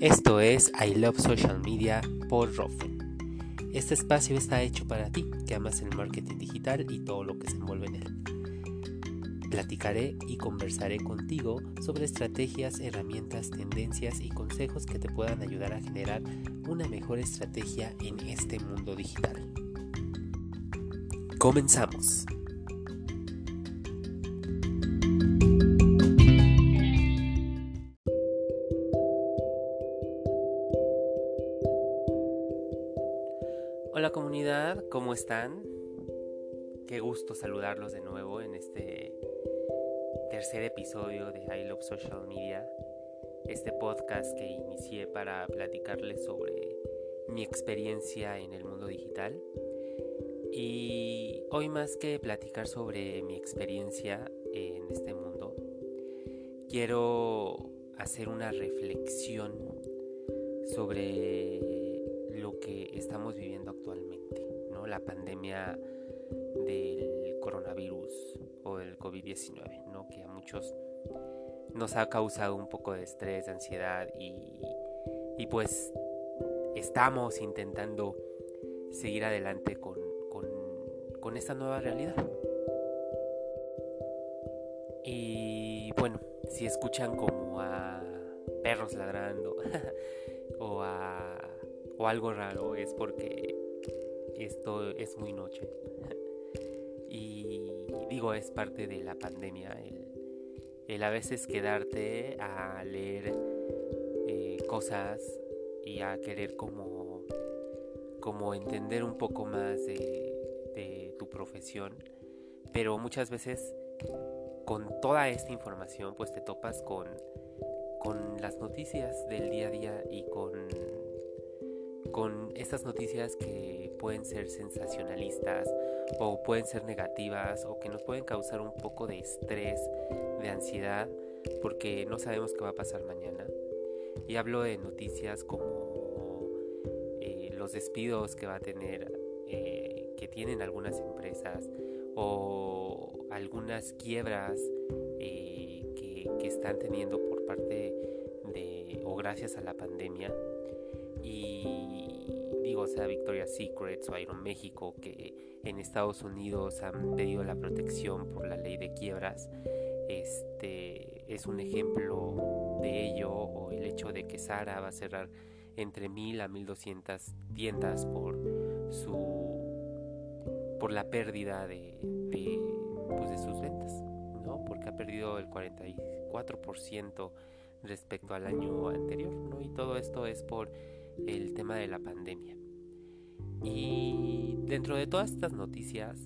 Esto es I Love Social Media por Rofen. Este espacio está hecho para ti que amas el marketing digital y todo lo que se envuelve en él. Platicaré y conversaré contigo sobre estrategias, herramientas, tendencias y consejos que te puedan ayudar a generar una mejor estrategia en este mundo digital. Comenzamos. Están? Qué gusto saludarlos de nuevo en este tercer episodio de I Love Social Media, este podcast que inicié para platicarles sobre mi experiencia en el mundo digital. Y hoy más que platicar sobre mi experiencia en este mundo, quiero hacer una reflexión sobre lo que estamos viviendo actualmente. La pandemia del coronavirus o del COVID-19, ¿no? Que a muchos nos ha causado un poco de estrés, de ansiedad y, y pues estamos intentando seguir adelante con, con, con esta nueva realidad. Y bueno, si escuchan como a perros ladrando o a o algo raro es porque esto es muy noche. y digo, es parte de la pandemia, el, a veces quedarte a leer eh, cosas y a querer como, como entender un poco más de, de tu profesión, pero muchas veces con toda esta información pues te topas con, con las noticias del día a día y con con estas noticias que pueden ser sensacionalistas o pueden ser negativas o que nos pueden causar un poco de estrés, de ansiedad, porque no sabemos qué va a pasar mañana. Y hablo de noticias como eh, los despidos que va a tener, eh, que tienen algunas empresas o algunas quiebras eh, que, que están teniendo por parte de o gracias a la pandemia y digo, sea Victoria's Secret o Aeroméxico que en Estados Unidos han pedido la protección por la ley de quiebras, este es un ejemplo de ello o el hecho de que Sara va a cerrar entre 1000 a 1200 tiendas por su por la pérdida de, de, pues de sus ventas, ¿no? Porque ha perdido el 44% respecto al año anterior, ¿no? Y todo esto es por el tema de la pandemia. Y dentro de todas estas noticias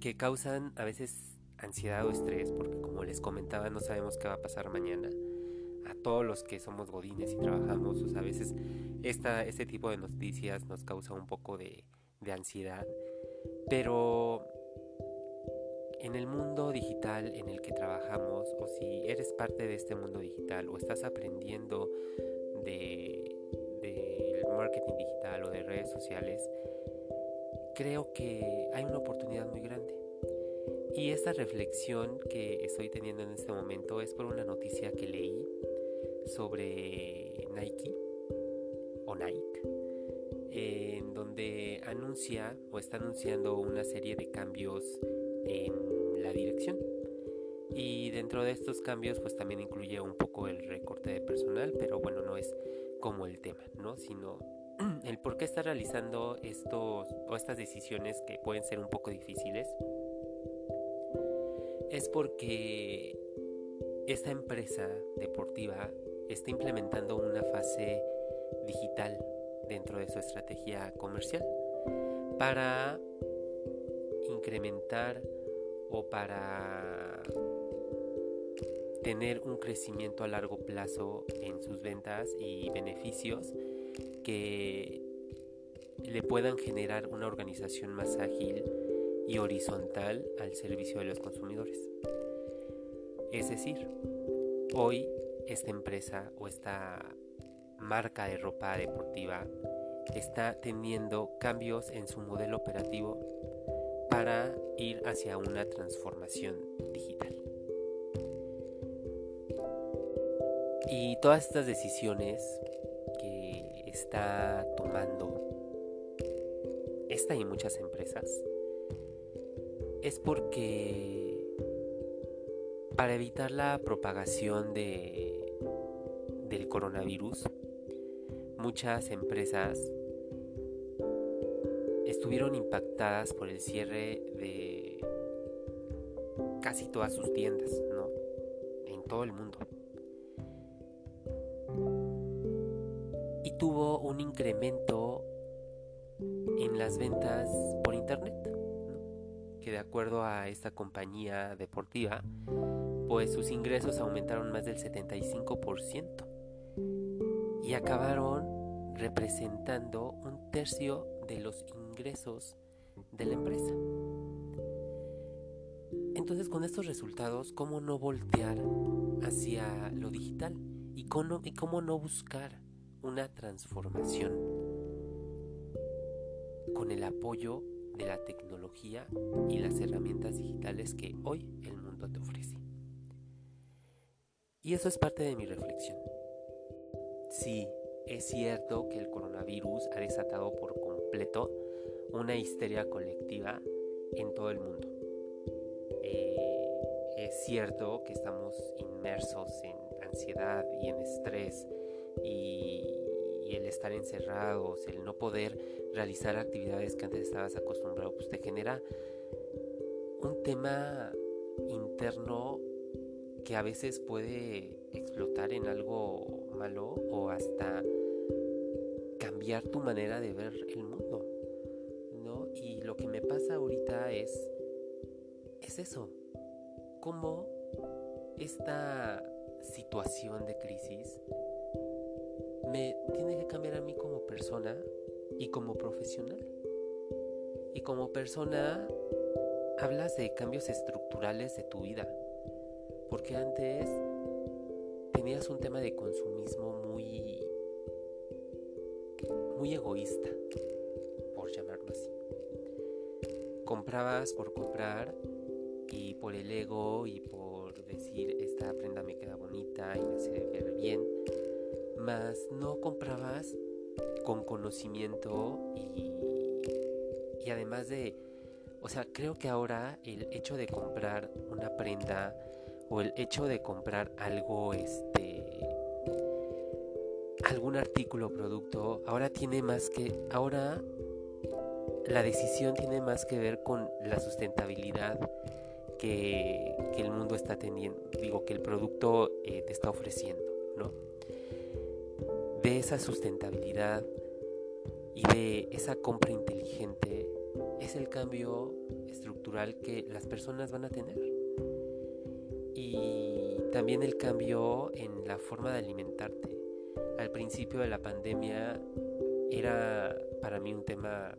que causan a veces ansiedad o estrés, porque como les comentaba no sabemos qué va a pasar mañana, a todos los que somos godines y trabajamos, a veces esta, este tipo de noticias nos causa un poco de, de ansiedad, pero en el mundo digital en el que trabajamos, o si eres parte de este mundo digital, o estás aprendiendo de marketing digital o de redes sociales, creo que hay una oportunidad muy grande. Y esta reflexión que estoy teniendo en este momento es por una noticia que leí sobre Nike o Nike, en donde anuncia o está anunciando una serie de cambios en la dirección. Y dentro de estos cambios pues también incluye un poco el recorte de personal, pero bueno, no es como el tema, ¿no? Sino el por qué está realizando estos o estas decisiones que pueden ser un poco difíciles. Es porque esta empresa deportiva está implementando una fase digital dentro de su estrategia comercial para incrementar o para tener un crecimiento a largo plazo en sus ventas y beneficios que le puedan generar una organización más ágil y horizontal al servicio de los consumidores. Es decir, hoy esta empresa o esta marca de ropa deportiva está teniendo cambios en su modelo operativo para ir hacia una transformación digital. Y todas estas decisiones está tomando esta y muchas empresas es porque para evitar la propagación de, del coronavirus, muchas empresas estuvieron impactadas por el cierre de casi todas sus tiendas, ¿no? En todo el mundo. Un incremento en las ventas por internet, que de acuerdo a esta compañía deportiva, pues sus ingresos aumentaron más del 75% y acabaron representando un tercio de los ingresos de la empresa. Entonces con estos resultados, ¿cómo no voltear hacia lo digital? ¿Y cómo, y cómo no buscar una transformación con el apoyo de la tecnología y las herramientas digitales que hoy el mundo te ofrece? Y eso es parte de mi reflexión. Sí, es cierto que el coronavirus ha desatado por completo una histeria colectiva en todo el mundo. Eh, es cierto que estamos inmersos en ansiedad y en estrés y, el estar encerrados, el no poder realizar actividades que antes estabas acostumbrado, pues te genera un tema interno que a veces puede explotar en algo malo o hasta cambiar tu manera de ver el mundo. ¿no? Y lo que me pasa ahorita es, es eso, cómo esta situación de crisis me tiene que cambiar a mí como persona y como profesional. Y como persona hablas de cambios estructurales de tu vida. Porque antes tenías un tema de consumismo muy muy egoísta, por llamarlo así. Comprabas por comprar y por el ego y por decir esta prenda me queda bonita y me hace ver bien, más no comprabas con conocimiento y, y además de, o sea, creo que ahora el hecho de comprar una prenda o el hecho de comprar algo, este, algún artículo o producto, ahora tiene más que, ahora la decisión tiene más que ver con la sustentabilidad que, el mundo está teniendo, digo, que el producto eh, te está ofreciendo, ¿no? De esa sustentabilidad y de esa compra inteligente es el cambio estructural que las personas van a tener. Y también el cambio en la forma de alimentarte. Al principio de la pandemia era para mí un tema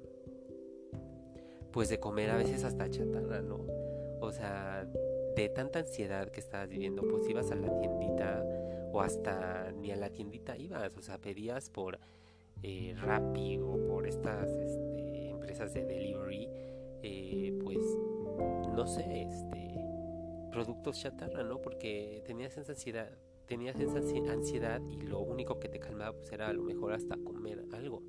pues de comer a veces hasta chatarra, ¿no? O sea, de tanta ansiedad que estabas viviendo, pues ibas a la tiendita o hasta ni a la tiendita ibas, o sea, pedías por eh, Rappi o por estas este, empresas de delivery, eh, pues no sé, este, productos chatarra, ¿no? Porque tenías esa ansiedad, tenías esa ansiedad y lo único que te calmaba pues era a lo mejor hasta comer algo.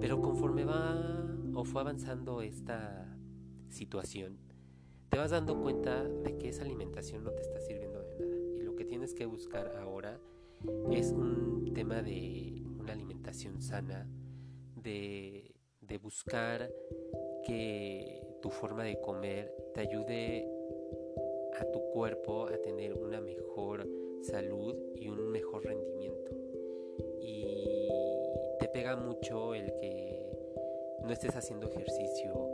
Pero conforme va o fue avanzando esta situación, te vas dando cuenta de que esa alimentación no te está sirviendo de nada. Y lo que tienes que buscar ahora es un tema de una alimentación sana, de, de buscar que tu forma de comer te ayude a tu cuerpo a tener una mejor salud y un mejor rendimiento. Y te pega mucho el que no estés haciendo ejercicio,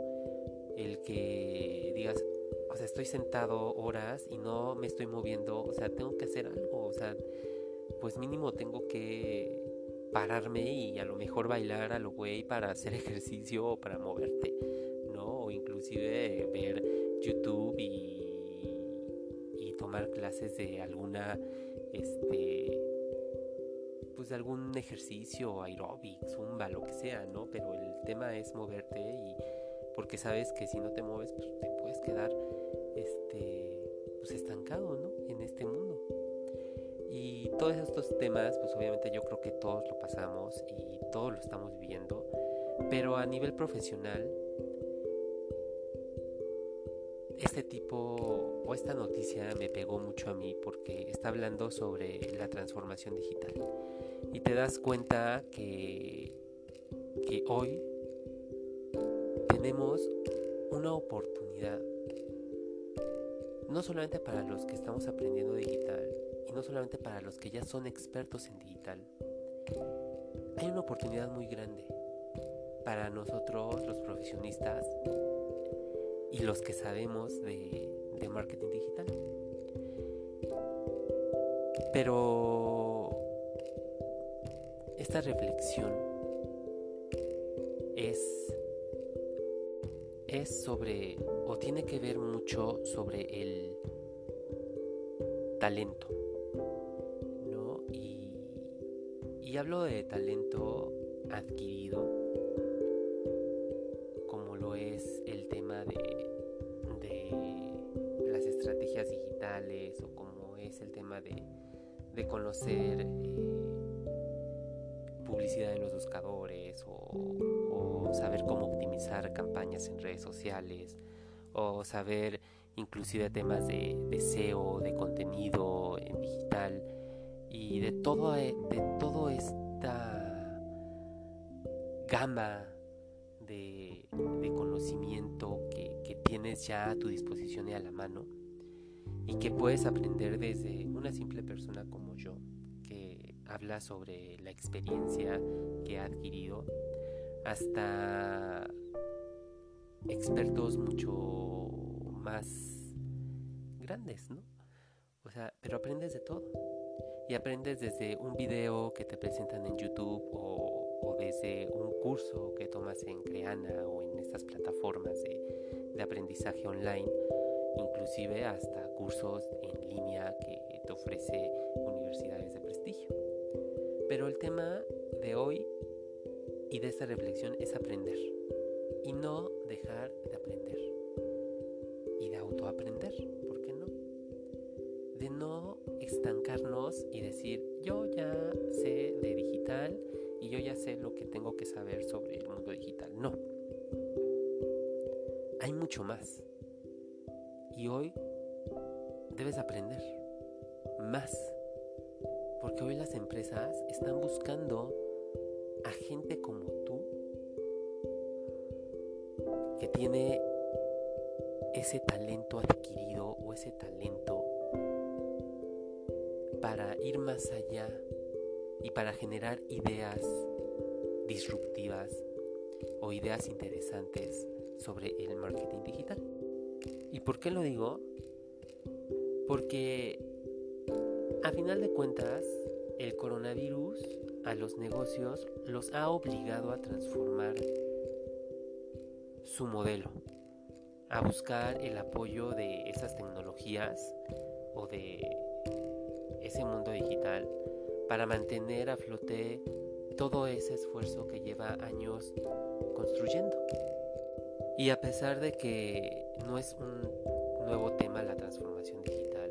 el que digas, o sea, estoy sentado horas y no me estoy moviendo, o sea, tengo que hacer algo, o sea, pues mínimo tengo que pararme y a lo mejor bailar a lo güey para hacer ejercicio o para moverte, ¿no? O inclusive ver YouTube y tomar clases de alguna, este, pues de algún ejercicio, aeróbic, zumba, lo que sea, ¿no? Pero el tema es moverte y porque sabes que si no te mueves, pues te puedes quedar, este, pues estancado, ¿no? En este mundo. Y todos estos temas, pues obviamente yo creo que todos lo pasamos y todos lo estamos viviendo, pero a nivel profesional, este tipo o esta noticia me pegó mucho a mí porque está hablando sobre la transformación digital. Y te das cuenta que, que hoy tenemos una oportunidad, no solamente para los que estamos aprendiendo digital y no solamente para los que ya son expertos en digital, hay una oportunidad muy grande para nosotros los profesionistas y los que sabemos de, marketing digital. Pero esta reflexión es es sobre o tiene que ver mucho sobre el talento. Y hablo de talento adquirido, como lo es el tema de, de las estrategias digitales o como es el tema de, de conocer eh, publicidad en los buscadores o saber cómo optimizar campañas en redes sociales o saber inclusive temas de, SEO, de contenido en digital y de todo e, de toda esta gama de, conocimiento que, que tienes ya a tu disposición y a la mano y que puedes aprender desde una simple persona como yo que habla sobre la experiencia que ha adquirido hasta expertos mucho más grandes, ¿no? O sea, pero aprendes de todo. Y aprendes desde un video que te presentan en YouTube o, desde un curso que tomas en Creana o en estas plataformas de, de aprendizaje online, inclusive hasta cursos en línea que te ofrece universidades de prestigio. Pero el tema de hoy y de esta reflexión es aprender y no dejar de aprender estancarnos y decir yo ya sé de digital y yo ya sé lo que tengo que saber sobre el mundo digital. No. Hay mucho más. Y hoy debes aprender más. Porque hoy las empresas están buscando a gente como tú que tiene ese talento adquirido o ese talento ir más allá y para generar ideas disruptivas o ideas interesantes sobre el marketing digital. ¿Y por qué lo digo? Porque a final de cuentas el coronavirus a los negocios los ha obligado a transformar su modelo, a buscar el apoyo de esas tecnologías o de ese mundo digital para mantener a flote todo ese esfuerzo que lleva años construyendo. Y a pesar de que no es un nuevo tema la transformación digital,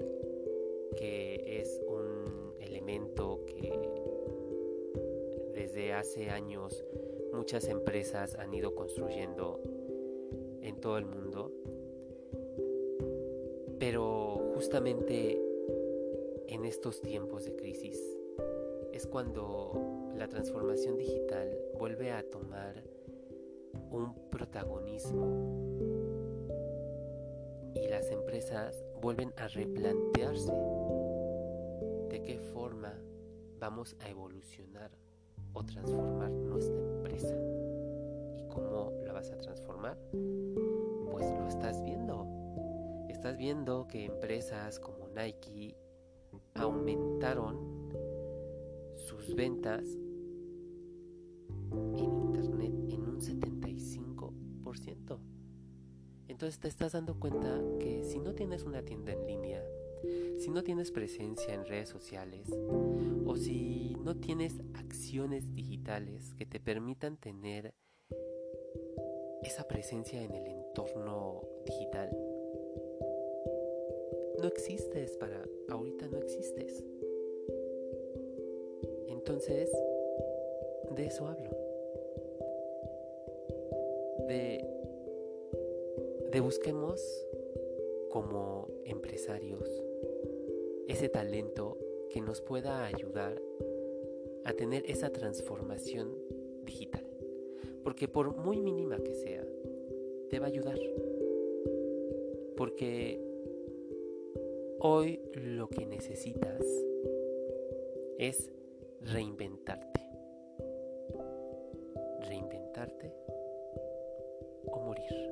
que es un elemento que desde hace años muchas empresas han ido construyendo en todo el mundo. Pero justamente en estos tiempos de crisis es cuando la transformación digital vuelve a tomar un protagonismo y las empresas vuelven a replantearse de qué forma vamos a evolucionar o transformar nuestra empresa. ¿Y cómo la vas a transformar? Pues lo estás viendo. Estás viendo que empresas como Nike aumentaron sus ventas en Internet en un 75%. Entonces te estás dando cuenta que si no tienes una tienda en línea, si no tienes presencia en redes sociales o si no tienes acciones digitales que te permitan tener esa presencia en el entorno digital, no existes para ahorita no existes. Entonces, de eso hablo. De, de busquemos como empresarios ese talento que nos pueda ayudar a tener esa transformación digital. Porque por muy mínima que sea, te va a ayudar. Porque hoy lo que necesitas es reinventarte. Reinventarte o morir.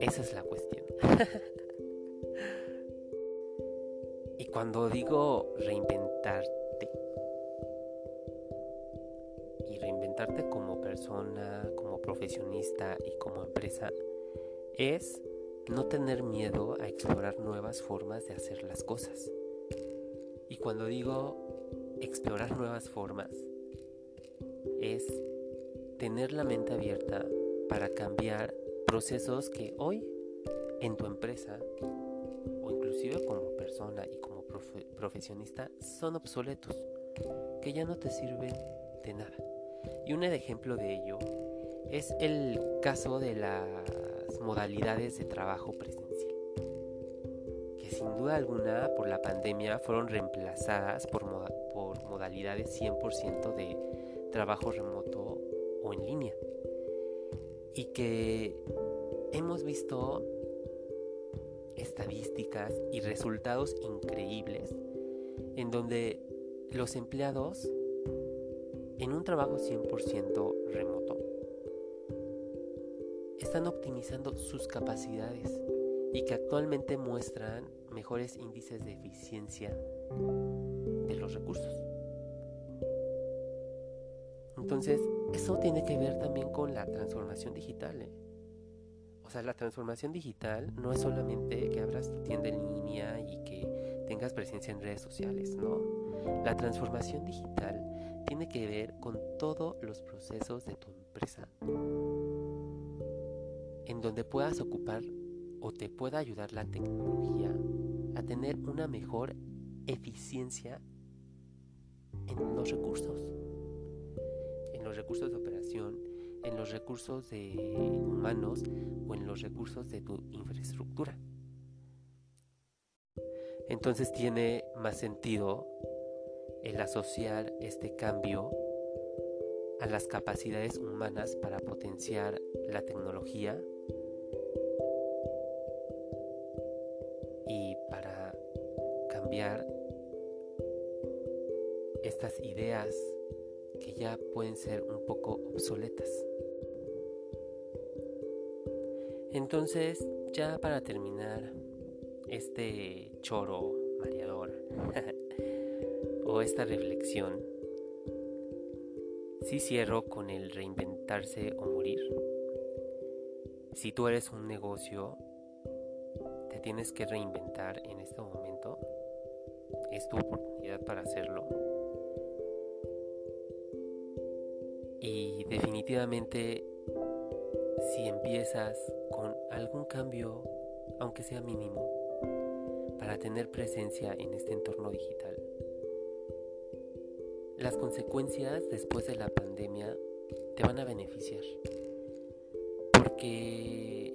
Esa es la cuestión. y cuando digo reinventarte, y reinventarte como persona, como profesionista y como empresa, es no tener miedo a explorar nuevas formas de hacer las cosas. Y cuando digo explorar nuevas formas, es tener la mente abierta para cambiar procesos que hoy en tu empresa o inclusive como persona y como profesionista son obsoletos, que ya no te sirven de nada. Y un ejemplo de ello es el caso de modalidades de trabajo presencial, que sin duda alguna por la pandemia fueron reemplazadas por, por modalidades 100% de trabajo remoto o en línea. Y que hemos visto estadísticas y resultados increíbles en donde los empleados en un trabajo 100% remoto están optimizando sus capacidades y que actualmente muestran mejores índices de eficiencia de los recursos. Entonces, eso tiene que ver también con la transformación digital. ¿eh? O sea, la transformación digital no es solamente que abras tu tienda en línea y que tengas presencia en redes sociales, no. La transformación digital tiene que ver con todos los procesos de tu empresa en donde puedas ocupar o te pueda ayudar la tecnología a tener una mejor eficiencia en los recursos, en los recursos de operación, en los recursos de humanos o en los recursos de tu infraestructura. Entonces tiene más sentido el asociar este cambio a las capacidades humanas para potenciar la tecnología estas ideas que ya pueden ser un poco obsoletas. Entonces, ya para terminar este choro mareador o esta reflexión, si cierro con el reinventarse o morir. Si tú eres un negocio, te tienes que reinventar en este momento. Es tu oportunidad para hacerlo. Y definitivamente, si empiezas con algún cambio, aunque sea mínimo, para tener presencia en este entorno digital, las consecuencias después de la pandemia te van a beneficiar. Porque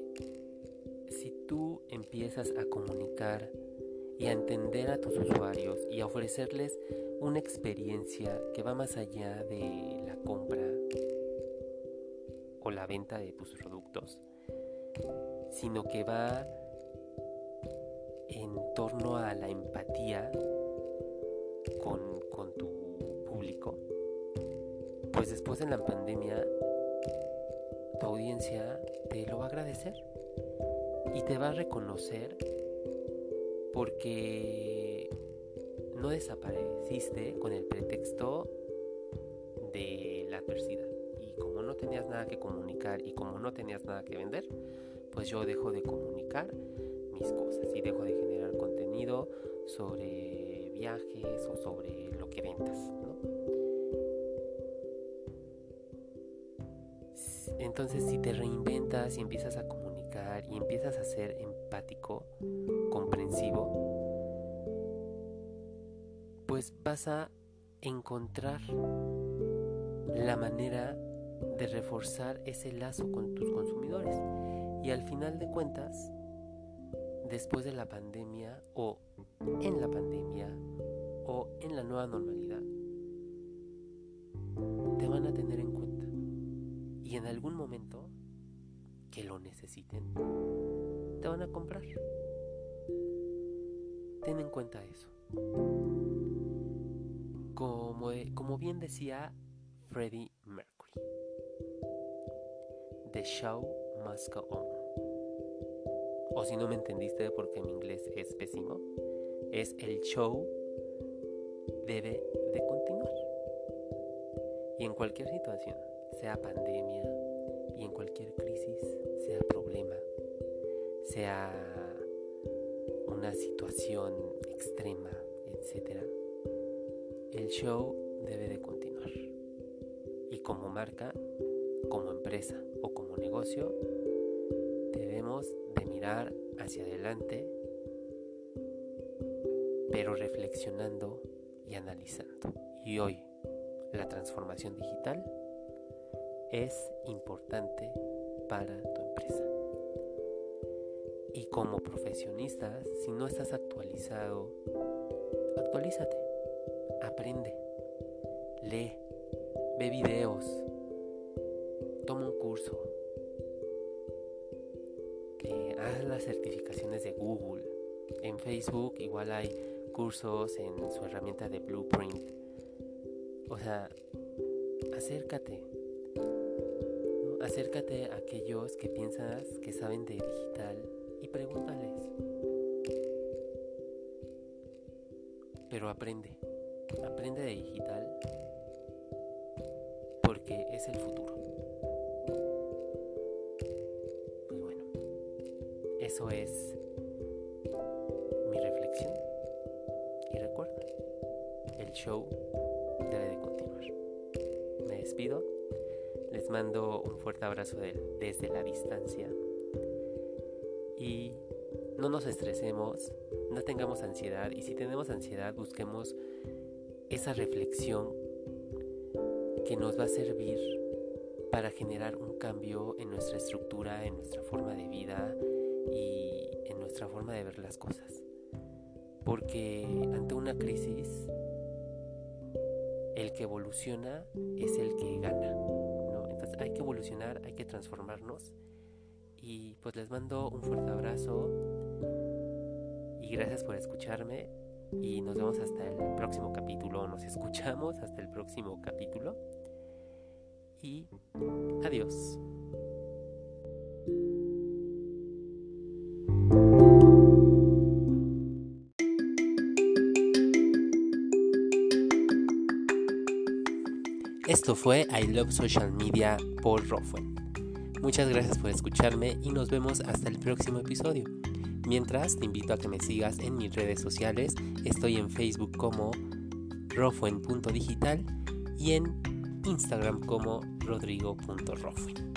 si tú empiezas a comunicar y a entender a tus usuarios y a ofrecerles una experiencia que va más allá de la compra o la venta de tus productos, sino que va en torno a la empatía con, con tu pues después de la pandemia, tu audiencia te lo va a agradecer y te va a reconocer porque no desapareciste con el pretexto de la adversidad. Y como no tenías nada que comunicar y como no tenías nada que vender, pues yo dejo de comunicar mis cosas y dejo de generar contenido sobre viajes o sobre lo que ventas. Entonces si te reinventas y empiezas a comunicar y empiezas a ser empático, comprensivo, pues vas a encontrar la manera de reforzar ese lazo con tus consumidores. Y al final de cuentas, después de la pandemia o en la pandemia o en la nueva normalidad, te van a tener en cuenta. Y en algún momento que lo necesiten, te van a comprar. Ten en cuenta eso. Como, como bien decía Freddie Mercury, The show must go on. O si no me entendiste porque mi inglés es pésimo, es el show debe de continuar. Y en cualquier situación, sea pandemia, y en cualquier crisis, sea problema, sea una situación extrema, etc., el show debe de continuar. Y como marca, como empresa o como negocio, debemos de mirar hacia adelante, pero reflexionando y analizando. Y hoy, la transformación digital es importante para tu empresa. Y como profesionista, si no estás actualizado, actualízate, aprende, lee, ve videos, toma un curso, eh, haz las certificaciones de Google. En Facebook igual hay cursos en su herramienta de Blueprint. O sea, acércate, Acércate a aquellos que piensas que saben de digital y pregúntales. Pero aprende, aprende de digital porque es el futuro. Pues bueno, eso es mi reflexión. Y recuerda, el show debe de continuar. Me despido les mando un fuerte abrazo desde la distancia. Y no nos estresemos, no tengamos ansiedad. Y si tenemos ansiedad, busquemos esa reflexión que nos va a servir para generar un cambio en nuestra estructura, en nuestra forma de vida y en nuestra forma de ver las cosas. Porque ante una crisis, el que evoluciona es el que gana hay que evolucionar, hay que transformarnos. Y pues les mando un fuerte abrazo y gracias por escucharme y nos vemos hasta el próximo capítulo, nos escuchamos hasta el próximo capítulo y adiós. Esto fue I Love Social Media por Rofuen. Muchas gracias por escucharme y nos vemos hasta el próximo episodio. Mientras, te invito a que me sigas en mis redes sociales. Estoy en Facebook como rofuen.digital y en Instagram como rodrigo.rofuen.